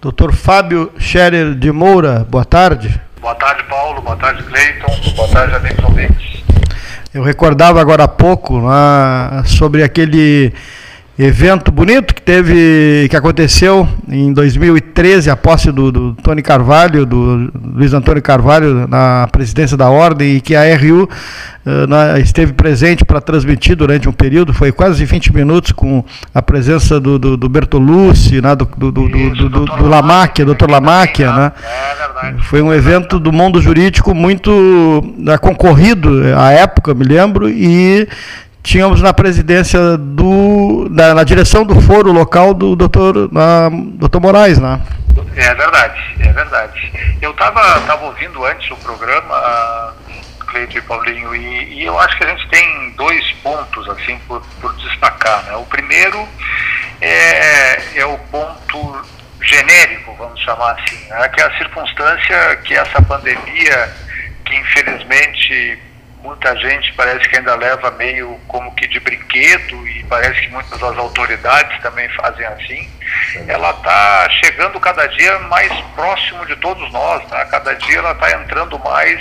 Doutor Fábio Scherer de Moura, boa tarde. Boa tarde, Paulo. Boa tarde, Cleiton. Boa tarde, amigos ouvintes. Eu recordava agora há pouco lá, sobre aquele evento bonito que teve, que aconteceu em 2013, a posse do, do Tony Carvalho, do Luiz Antônio Carvalho na presidência da ordem e que a RU uh, eh, na, esteve presente para transmitir durante um período, foi quase 20 minutos com a presença do, do, do Bertolucci, né, do, do, do, do, do, do né? Foi um evento do mundo jurídico muito uh, concorrido à época, me lembro, e tínhamos na presidência do na, na direção do foro local do doutor na, doutor Moraes, né? É verdade, é verdade. Eu estava tava ouvindo antes o programa, Cleito e Paulinho, e, e, eu acho que a gente tem dois pontos assim por, por destacar. Né? O primeiro é, é o ponto genérico, vamos chamar assim, né? que é a circunstância que essa pandemia, que infelizmente muita gente parece que ainda leva meio como que de brinquedo e parece que muitas das autoridades também fazem assim. Ela está chegando cada dia mais próximo de todos nós, né? cada dia ela está entrando mais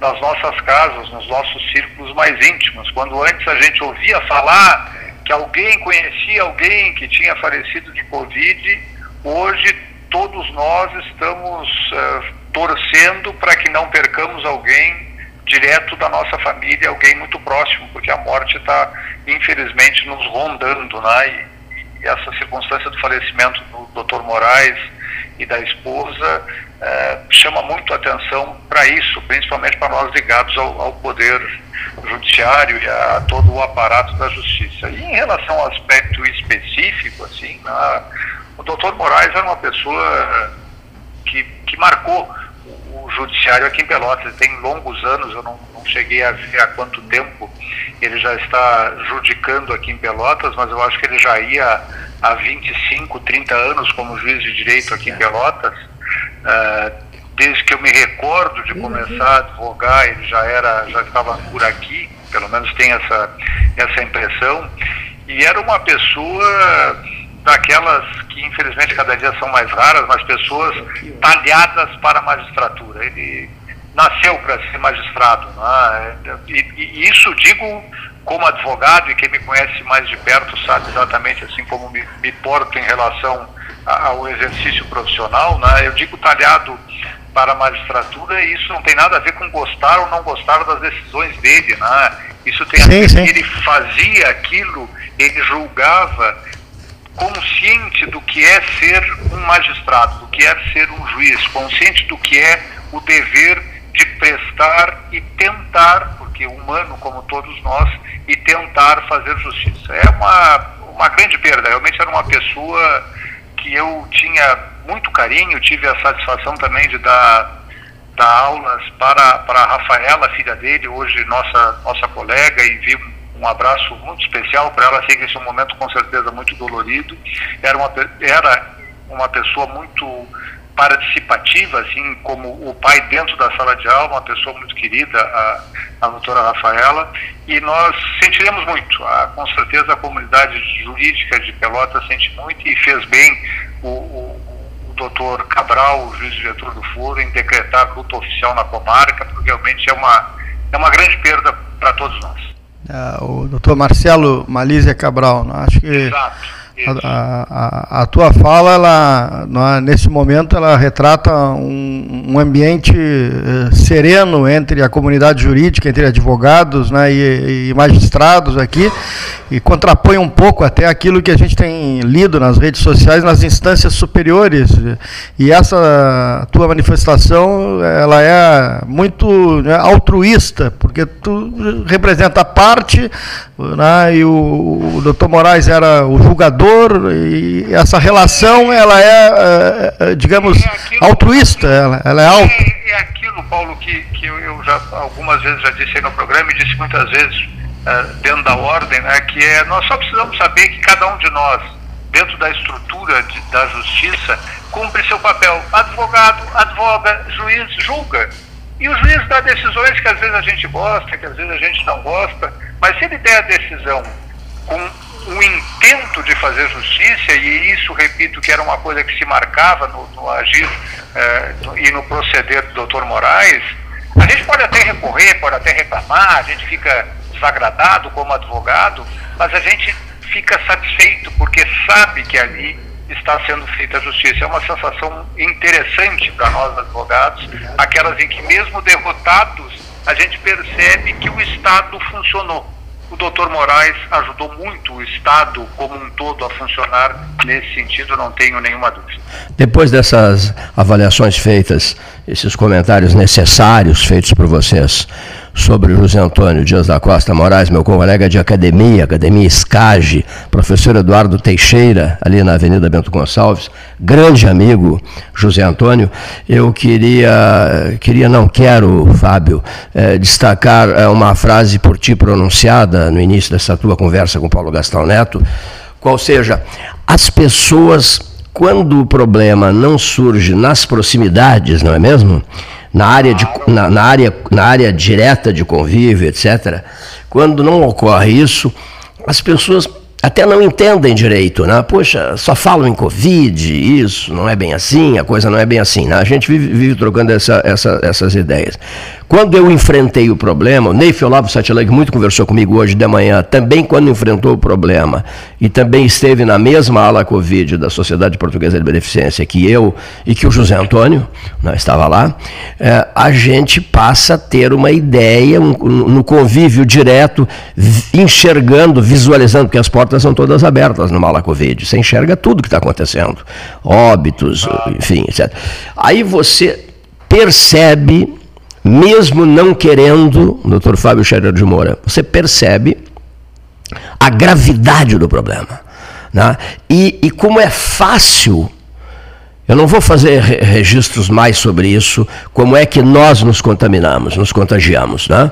nas nossas casas, nos nossos círculos mais íntimos. Quando antes a gente ouvia falar que alguém conhecia alguém que tinha falecido de Covid, hoje todos nós estamos uh, torcendo para que não percamos alguém direto da nossa família, alguém muito próximo, porque a morte está, infelizmente, nos rondando, né? E, e, essa circunstância do falecimento do Dr. Moraes e da esposa eh, chama muito atenção para isso, principalmente para nós ligados ao, ao, poder judiciário e a todo o aparato da justiça. E em relação ao aspecto específico, assim, né, o Dr. Moraes era uma pessoa que, que marcou judiciário aqui em Pelotas. Tem longos anos, eu não, não, cheguei a ver há quanto tempo ele já está judicando aqui em Pelotas, mas eu acho que ele já ia há 25, 30 anos como juiz de direito aqui em Pelotas. Uh, desde que eu me recordo de começar a advogar, ele já era, já estava por aqui, pelo menos tem essa, essa impressão. E era uma pessoa daquelas que infelizmente cada dia são mais raras, mas pessoas talhadas para a magistratura. Ele nasceu para ser magistrado. Né? E, e, isso digo como advogado e quem me conhece mais de perto sabe exatamente assim como me, me porto em relação ao exercício profissional. Né? Eu digo talhado para a magistratura e isso não tem nada a ver com gostar ou não gostar das decisões dele. Né? Isso tem a ver que ele fazia aquilo, ele julgava consciente do que é ser um magistrado, do que é ser um juiz, consciente do que é o dever de prestar e tentar, porque humano como todos nós, e tentar fazer justiça. É uma, uma grande perda, realmente era uma pessoa que eu tinha muito carinho, tive a satisfação também de dar, dar aulas para, para a Rafaela, filha dele, hoje nossa, nossa colega, e vi um abraço muito especial para ela. Sei que esse é um momento com certeza muito dolorido. Era uma, era uma pessoa muito participativa, assim como o pai dentro da sala de aula, uma pessoa muito querida, a, a doutora Rafaela, e nós sentiremos muito. A, com certeza a comunidade jurídica de Pelotas sente muito e fez bem o, o, doutor Cabral, o juiz-diretor do foro, em decretar luta oficial na comarca, porque realmente é uma, é uma grande perda para todos nós. Uh, o doutor Marcelo Malísia Cabral. Acho que Exato a, a, a, tua fala, ela, é, nesse momento, ela retrata um, um, ambiente eh, sereno entre a comunidade jurídica, entre advogados né, e, e, magistrados aqui, e contrapõe um pouco até aquilo que a gente tem lido nas redes sociais, nas instâncias superiores. E essa tua manifestação, ela é muito né, altruísta, porque tu representa a parte, né, e o, o doutor Moraes era o julgador e essa relação ela é, é, é digamos, é aquilo, altruísta, ela, ela é alta. É, é, aquilo, Paulo, que, que eu já algumas vezes já disse aí no programa e disse muitas vezes uh, dentro da ordem, né, que é nós só precisamos saber que cada um de nós, dentro da estrutura de, da justiça, cumpre seu papel. Advogado, advoga, juiz, julga. E o juiz dá decisões que às vezes a gente gosta, que às vezes a gente não gosta, mas se ele der a decisão com um intento de fazer justiça, e isso, repito, que era uma coisa que se marcava no, no agir eh, e no proceder do doutor Moraes, a gente pode até recorrer, pode até reclamar, a gente fica desagradado como advogado, mas a gente fica satisfeito porque sabe que ali está sendo feita a justiça. É uma sensação interessante para nós advogados, aquelas em que mesmo derrotados, a gente percebe que o Estado funcionou o doutor Moraes ajudou muito o Estado como um todo a funcionar nesse sentido, não tenho nenhuma dúvida. Depois dessas avaliações feitas, esses comentários necessários feitos por vocês, sobre José Antônio Dias da Costa Moraes, meu colega de academia, Academia Escage, professor Eduardo Teixeira, ali na Avenida Bento Gonçalves, grande amigo José Antônio. Eu queria, queria não quero, Fábio, eh, destacar eh, uma frase por ti pronunciada no início dessa tua conversa com Paulo Gastão Neto, qual seja, as pessoas, quando o problema não surge nas proximidades, não é mesmo? na área, de, na, na, área, na área direta de convívio, etc., quando não ocorre isso, as pessoas até não entendem direito, né? Poxa, só falam em Covid, isso, não é bem assim, a coisa não é bem assim. Né? A gente vive, vive trocando essa, essa, essas ideias. Quando eu enfrentei o problema, o Neif Olavo Satilag muito conversou comigo hoje de manhã, também quando enfrentou o problema, e também esteve na mesma ala Covid da Sociedade Portuguesa de Beneficência que eu e que o José Antônio, né, estava lá, é, a gente passa a ter uma ideia, um, no convívio direto, enxergando, visualizando, porque as portas são todas abertas numa ala Covid, você enxerga tudo que está acontecendo, óbitos, enfim, etc. Aí você percebe mesmo não querendo, doutor Fábio Scherer de Moura, você percebe a gravidade do problema. Né? E, e como é fácil, eu não vou fazer registros mais sobre isso, como é que nós nos contaminamos, nos contagiamos. Né?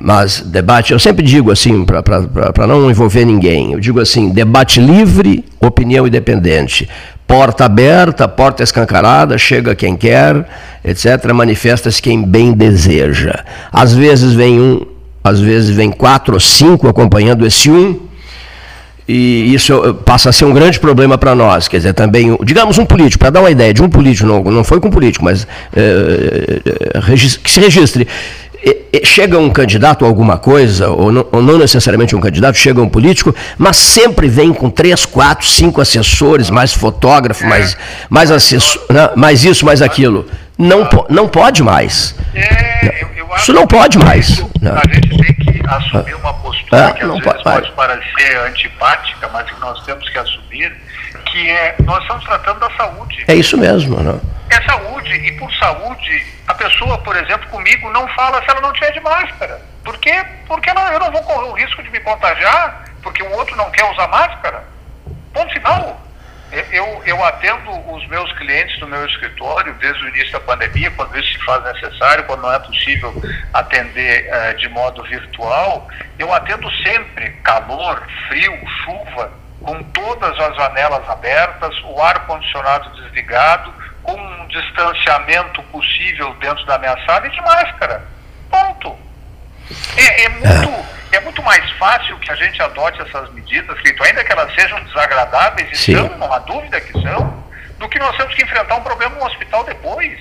mas debate, eu sempre digo assim, para não envolver ninguém, eu digo assim: debate livre, opinião independente porta aberta, porta escancarada, chega quem quer, etc. Manifesta-se quem bem deseja. Às vezes vem um, às vezes vem quatro ou cinco acompanhando esse um, e isso passa a ser um grande problema para nós. Quer dizer, também, digamos, um político, para dar uma ideia de um político, não, não foi com político, mas é, que se registre chega um candidato a alguma coisa, ou não, ou não, necessariamente um candidato, chega um político, mas sempre vem com três, quatro, cinco assessores, mais fotógrafo, mais, mais, assessor, né? mais isso, mais aquilo. Não, não pode mais. É, isso não pode mais. Né? A gente tem que assumir uma postura é, que às vezes pode, pode parecer antipática, mas que nós temos que assumir, que é, nós estamos tratando da saúde. É isso mesmo. Né? É saúde, e por saúde a pessoa, por exemplo, comigo não fala se ela não tiver de máscara. Por quê? Porque eu não vou correr o risco de me contagiar, porque o outro não quer usar máscara. Ponto final. Eu, eu atendo os meus clientes no meu escritório desde o início da pandemia, quando isso se faz necessário, quando não é possível atender eh, de modo virtual. Eu atendo sempre calor, frio, chuva, com todas as janelas abertas, o ar-condicionado desligado com um distanciamento possível dentro da minha sala e de máscara. Ponto. É, é muito, é. é muito mais fácil que a gente adote essas medidas, Cleiton, ainda que elas sejam desagradáveis, e Sim. são, não há dúvida que são, do que nós temos que enfrentar um problema no hospital depois.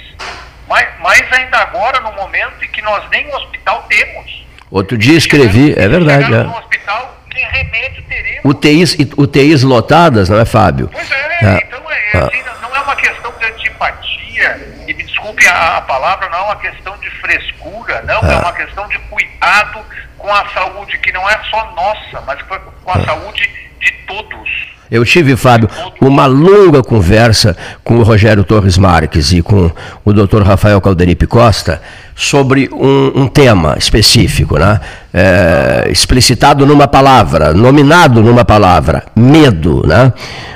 Mas, mas ainda agora, no momento em que nós nem um hospital temos. Outro dia escrevi, é verdade. É. No hospital, nem remédio teremos. UTIs, UTIs lotadas, não é, Fábio? Pois é, é. então é, é assim, não é uma questão de antipatia, e me desculpe a, a, palavra, não é uma questão de frescura, não, é, é uma questão de cuidado com a saúde, que não é só nossa, mas com a saúde de todos. Eu tive, Fábio, uma longa conversa com o Rogério Torres Marques e com o Dr. Rafael Calderipe Costa sobre um, um tema específico, né? É, explicitado numa palavra, nominado numa palavra, medo. Né?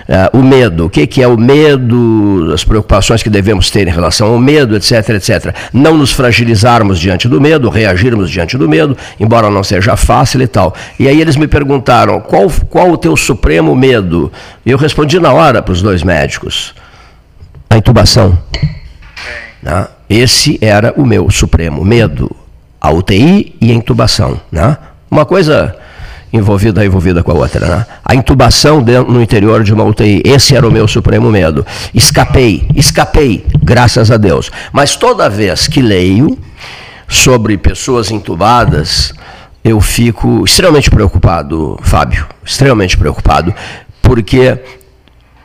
É, o medo, o que, que é o medo, as preocupações que devemos ter em relação ao medo, etc, etc. Não nos fragilizarmos diante do medo, reagirmos diante do medo, embora não seja fácil e tal. E aí eles me perguntaram, qual, qual o teu supremo medo? E eu respondi na hora para os dois médicos, a intubação. Né? Esse era o meu supremo medo, a UTI e a intubação. Né? Uma coisa envolvida envolvida com a outra. Né? A intubação dentro, no interior de uma UTI, esse era o meu supremo medo. Escapei, escapei, graças a Deus. Mas toda vez que leio sobre pessoas intubadas, eu fico extremamente preocupado, Fábio, extremamente preocupado, porque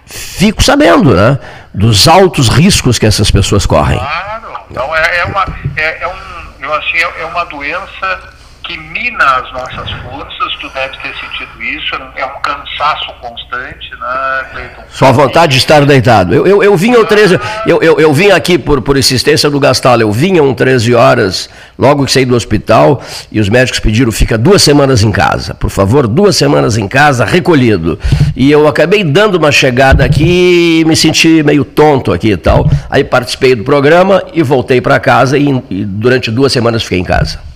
fico sabendo, né, dos altos riscos que essas pessoas correm. Claro, então é, é uma, é, é um, assim, é, é uma doença que mina as nossas forças, tu deve ter sentido isso, é um cansaço constante, né, Cleiton? Só vontade de estar deitado. Eu, eu, eu vinha ah, 13, eu, eu, eu vim aqui por, por insistência do Gastal, eu vinha um 13 horas, logo que saí do hospital, e os médicos pediram, fica duas semanas em casa, por favor, duas semanas em casa, recolhido. E eu acabei dando uma chegada aqui e me senti meio tonto aqui e tal. Aí participei do programa e voltei para casa e, e durante duas semanas fiquei em casa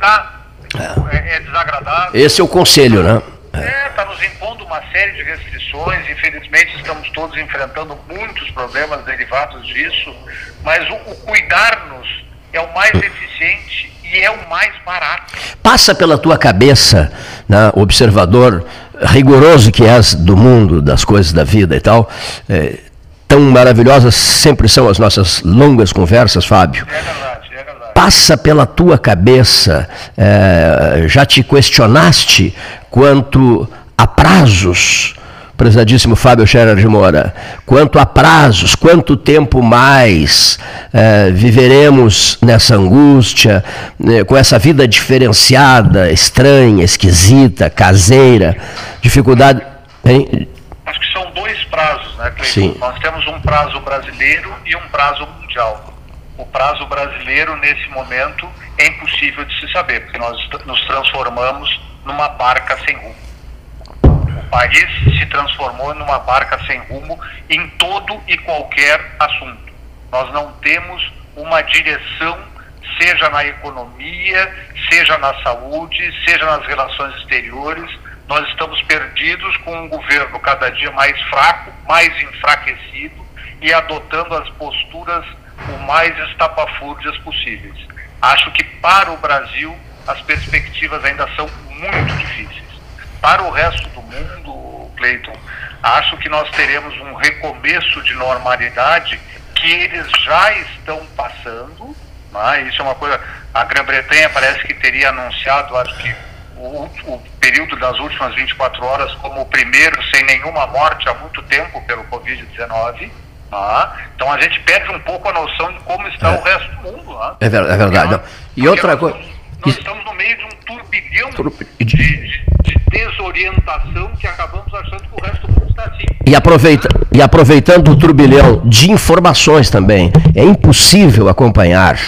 cuidar. É. é. é desagradável. Esse é o conselho, né? É, está nos impondo uma série de restrições. Infelizmente, estamos todos enfrentando muitos problemas derivados disso. Mas o, o cuidar-nos é o mais eficiente e é o mais barato. Passa pela tua cabeça, né, observador rigoroso que és do mundo, das coisas da vida e tal. É, tão maravilhosas sempre são as nossas longas conversas, Fábio. É verdade passa pela tua cabeça, é, já te questionaste quanto a prazos, prezadíssimo Fábio Scherer de Moura, quanto a prazos, quanto tempo mais é, viveremos nessa angústia, né, com essa vida diferenciada, estranha, esquisita, caseira, dificuldade. Hein? Acho que são dois prazos, né, Cleiton? Sim. Nós temos um prazo brasileiro e um prazo mundial o prazo brasileiro, nesse momento, é impossível de se saber, porque nós nos transformamos numa barca sem rumo. O país se transformou numa barca sem rumo em todo e qualquer assunto. Nós não temos uma direção, seja na economia, seja na saúde, seja nas relações exteriores. Nós estamos perdidos com um governo cada dia mais fraco, mais enfraquecido e adotando as posturas o mais estapafúrdias possíveis. Acho que para o Brasil as perspectivas ainda são muito difíceis. Para o resto do mundo, Cleiton, acho que nós teremos um recomeço de normalidade que eles já estão passando. Né? Isso é uma coisa. A Grã-Bretanha parece que teria anunciado, acho que o, o, período das últimas 24 horas como o primeiro sem nenhuma morte há muito tempo pelo Covid-19. Ah, então a gente perde um pouco a noção de como está é. o resto do mundo. Ah. É, ver, é verdade. Nós, e outra coisa. Nós, estamos no meio de um turbilhão de, de, de, desorientação que acabamos achando que o resto do mundo está assim. E, aproveita, e aproveitando o turbilhão de informações também, é impossível acompanhar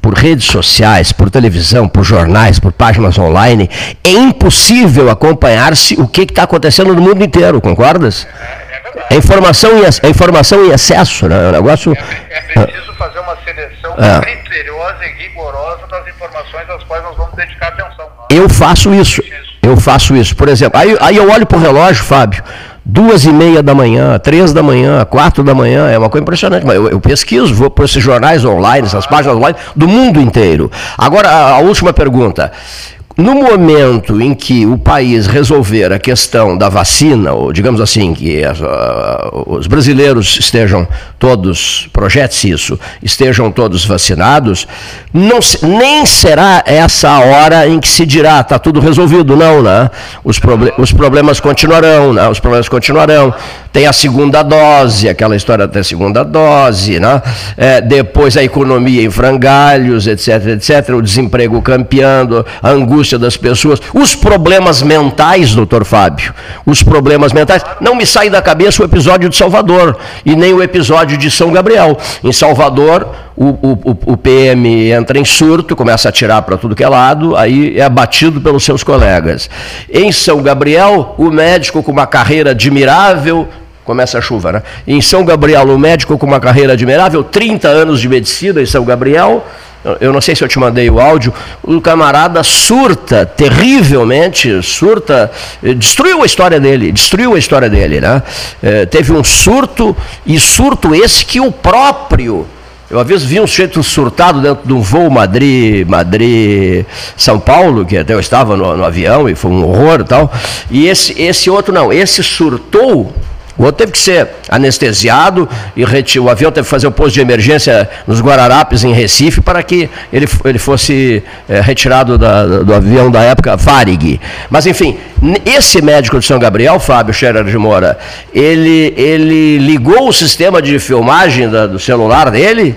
por redes sociais, por televisão, por jornais, por páginas online, é impossível acompanhar-se o que está acontecendo no mundo inteiro, concordas? É. É informação em, é informação em excesso, né? O negócio... É, é preciso fazer uma seleção é. criteriosa e rigorosa das informações às quais nós vamos dedicar atenção. Né? Eu faço isso. Eu faço isso. Por exemplo, aí, aí eu olho para o relógio, Fábio, duas e meia da manhã, três da manhã, quatro da manhã, é uma coisa impressionante. Mas eu, eu pesquiso, vou para esses jornais online, essas páginas online do mundo inteiro. Agora, a, a última pergunta. No momento em que o país resolver a questão da vacina, ou digamos assim, que uh, os brasileiros estejam todos, projete-se isso, estejam todos vacinados, não, nem será essa a hora em que se dirá, está tudo resolvido, não, né? Os, proble os problemas continuarão, né? Os problemas continuarão. Tem a segunda dose, aquela história da segunda dose, né? É, depois a economia em frangalhos, etc, etc, o desemprego campeando, a angústia das pessoas, os problemas mentais, doutor Fábio, os problemas mentais. Não me sai da cabeça o episódio de Salvador e nem o episódio de São Gabriel. Em Salvador, o, o, o PM entra em surto, começa a atirar para tudo que é lado, aí é abatido pelos seus colegas. Em São Gabriel, o médico com uma carreira admirável, começa a chuva, né? Em São Gabriel, o médico com uma carreira admirável, 30 anos de medicina em São Gabriel, eu não sei se eu te mandei o áudio, o camarada surta terrivelmente, surta, eh, destruiu a história dele, destruiu a história dele, né? É, teve um surto, e surto esse que o próprio Eu às vezes vi um sujeito surtado dentro de um voo Madrid, Madrid, São Paulo, que até eu estava no, no avião e foi um horror e tal. E esse, esse outro não, esse surtou o outro teve que ser anestesiado e o avião teve que fazer o posto de emergência nos Guararapes, em Recife, para que ele, ele fosse é, retirado da, do avião da época, Varig. Mas, enfim, esse médico de São Gabriel, Fábio Scherer de Moura, ele, ele ligou o sistema de filmagem da, do celular dele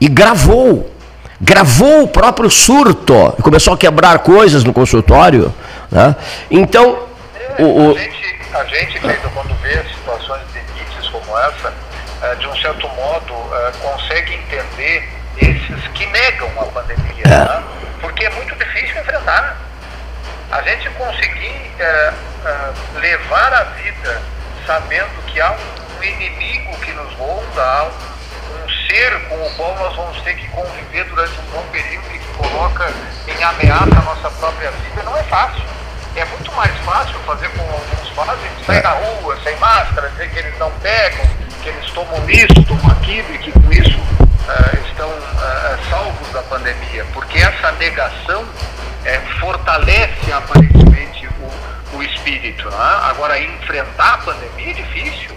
e gravou. Gravou o próprio surto. Começou a quebrar coisas no consultório. Né? Então, o, o a gente, Cleiton, quando vê situações de limites como essa, eh, de um certo modo, eh, consegue entender esses que negam a pandemia, é. né? porque é muito difícil enfrentar. A gente conseguir é, é, levar a vida sabendo que há um inimigo que nos ronda, há um, um, ser com o qual nós vamos ter que conviver durante um bom período e que coloca em ameaça a nossa própria vida, não é fácil. É muito mais fácil fazer como alguns fazem, sair é. na rua sem máscara, dizer que eles não pegam, que eles tomam isso, tomam aquilo e que com isso uh, estão uh, salvos da pandemia. Porque essa negação uh, fortalece aparentemente o, o espírito. Né? Agora, enfrentar a pandemia é difícil.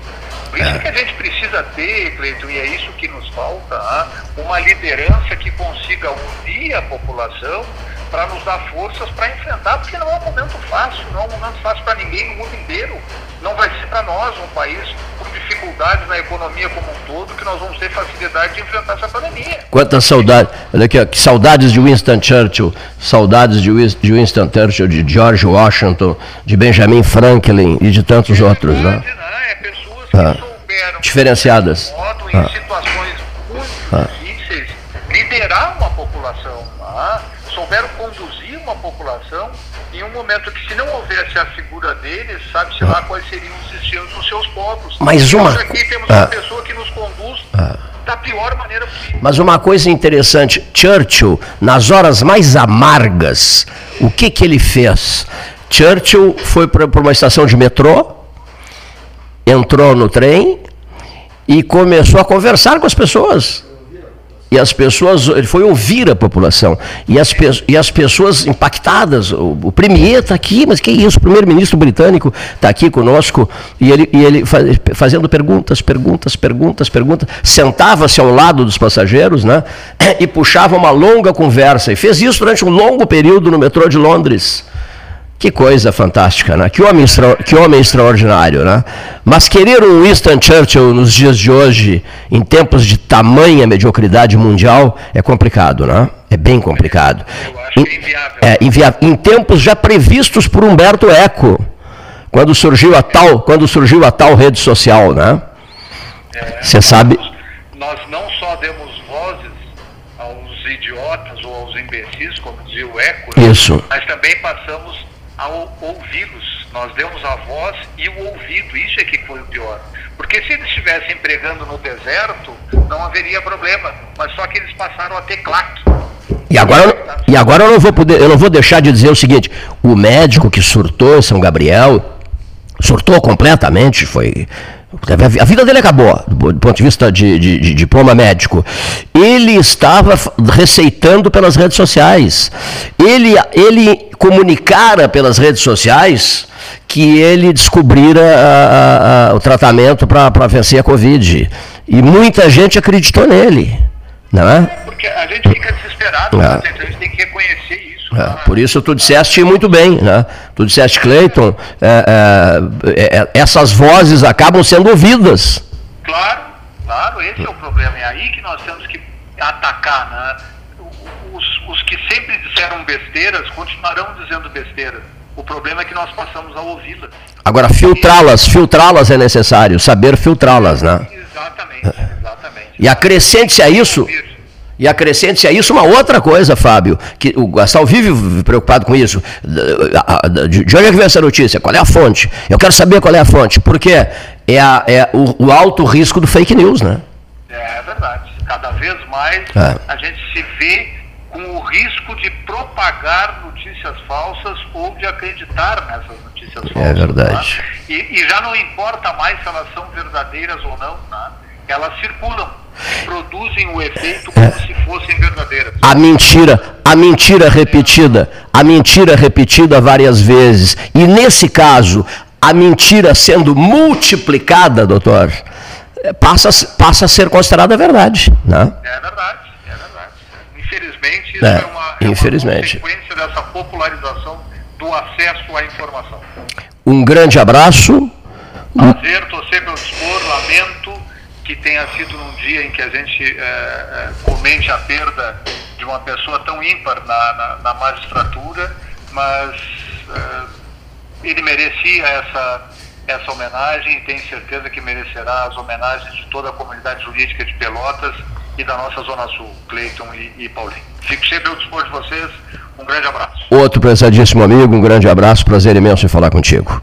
Por isso é. que a gente precisa ter, Cleiton, e é isso que nos falta, né? uma liderança que consiga unir a população para nos dar forças para enfrentar, porque não é um momento fácil, não é um momento fácil para ninguém no mundo inteiro. Não vai ser para nós, um país com dificuldades na economia como um todo, que nós vamos ter facilidade de enfrentar essa pandemia. Quantas saudades, olha aqui, que saudades de Winston Churchill, saudades de Winston Churchill, de George Washington, de Benjamin Franklin e de tantos é outros. Né? Verdade, né? É pessoas que ah. souberam, diferenciadas. Modo, em ah. situações muito ah. difíceis, liderar uma população. Ah, souberam conduzir uma população em um momento que se não houvesse a figura deles, sabe-se lá quais seriam os destinos dos seus povos. Mas uma... Nós aqui temos ah. uma pessoa que nos conduz ah. da pior maneira possível. Mas uma coisa interessante, Churchill, nas horas mais amargas, o que que ele fez? Churchill foi para uma estação de metrô, entrou no trem e começou a conversar com as pessoas. E as pessoas, ele foi ouvir a população. E as, e as pessoas impactadas, o, o Premier está aqui, mas que isso? O primeiro-ministro britânico está aqui conosco, e ele, e ele faz, fazendo perguntas, perguntas, perguntas, perguntas, sentava-se ao lado dos passageiros, né? E puxava uma longa conversa. E fez isso durante um longo período no metrô de Londres. Que coisa fantástica, né? Que homem, que homem extraordinário, né? Mas querer um Winston Churchill nos dias de hoje, em tempos de tamanha mediocridade mundial, é complicado, né? É bem complicado. Eu acho in, inviável. É inviável. Em tempos já previstos por Humberto Eco, quando surgiu a tal, quando surgiu a tal rede social, né? Você é, sabe? Nós não só demos vozes aos idiotas ou aos imbecis, como dizia o Eco, né? Isso. mas também passamos a ouvi-los. Nós demos a voz e o ouvido, isso é que foi o pior. Porque se eles estivessem pregando no deserto, não haveria problema. Mas só que eles passaram a ter claque. E agora, e agora eu não vou poder, eu não vou deixar de dizer o seguinte: o médico que surtou em São Gabriel, surtou completamente, foi a vida dele acabou, do ponto de vista de, de, de, diploma médico. Ele estava receitando pelas redes sociais. Ele, ele comunicara pelas redes sociais que ele descobrira a, a, o tratamento para vencer a Covid. E muita gente acreditou nele. Não é? Porque a gente fica desesperado, é. a gente tem que reconhecer. É, por isso tu disseste muito bem, né? Tu disseste, Cleiton, é, é, é, essas vozes acabam sendo ouvidas. Claro, claro, esse é o problema. É aí que nós temos que atacar, né? Os, os que sempre disseram besteiras continuarão dizendo besteiras. O problema é que nós passamos a ouvi-las. Agora, filtrá-las, filtrá-las é necessário, saber filtrá-las, né? Exatamente, exatamente. E acrescente-se a isso. E acrescente-se a isso uma outra coisa, Fábio, que o Gastal vive preocupado com isso. De onde é que vem essa notícia? Qual é a fonte? Eu quero saber qual é a fonte. Porque é, a, é o, o, alto risco do fake news, né? É, verdade. Cada vez mais é. a gente se vê com o risco de propagar notícias falsas ou de acreditar nessas notícias é falsas. É verdade. Né? E, e, já não importa mais se elas são verdadeiras ou não, né? Elas circulam, produzem o efeito como é. se fossem verdadeiras. A mentira, a mentira repetida, a mentira repetida várias vezes. E nesse caso, a mentira sendo multiplicada, doutor, passa, passa a ser considerada verdade. Né? É verdade, é verdade. Infelizmente, isso é, é uma, é infelizmente. uma consequência dessa popularização do acesso à informação. Um grande abraço. Prazer, estou sempre ao dispor, lamento que tenha sido num dia em que a gente é, comente a perda de uma pessoa tão ímpar na, na, na magistratura, mas é, ele merecia essa, essa homenagem e tenho certeza que merecerá as homenagens de toda a comunidade jurídica de Pelotas e da nossa Zona Sul, Cleiton e, e Paulinho. Fico sempre ao dispor de vocês. Um grande abraço. Outro prezadíssimo amigo, um grande abraço, prazer imenso em falar contigo.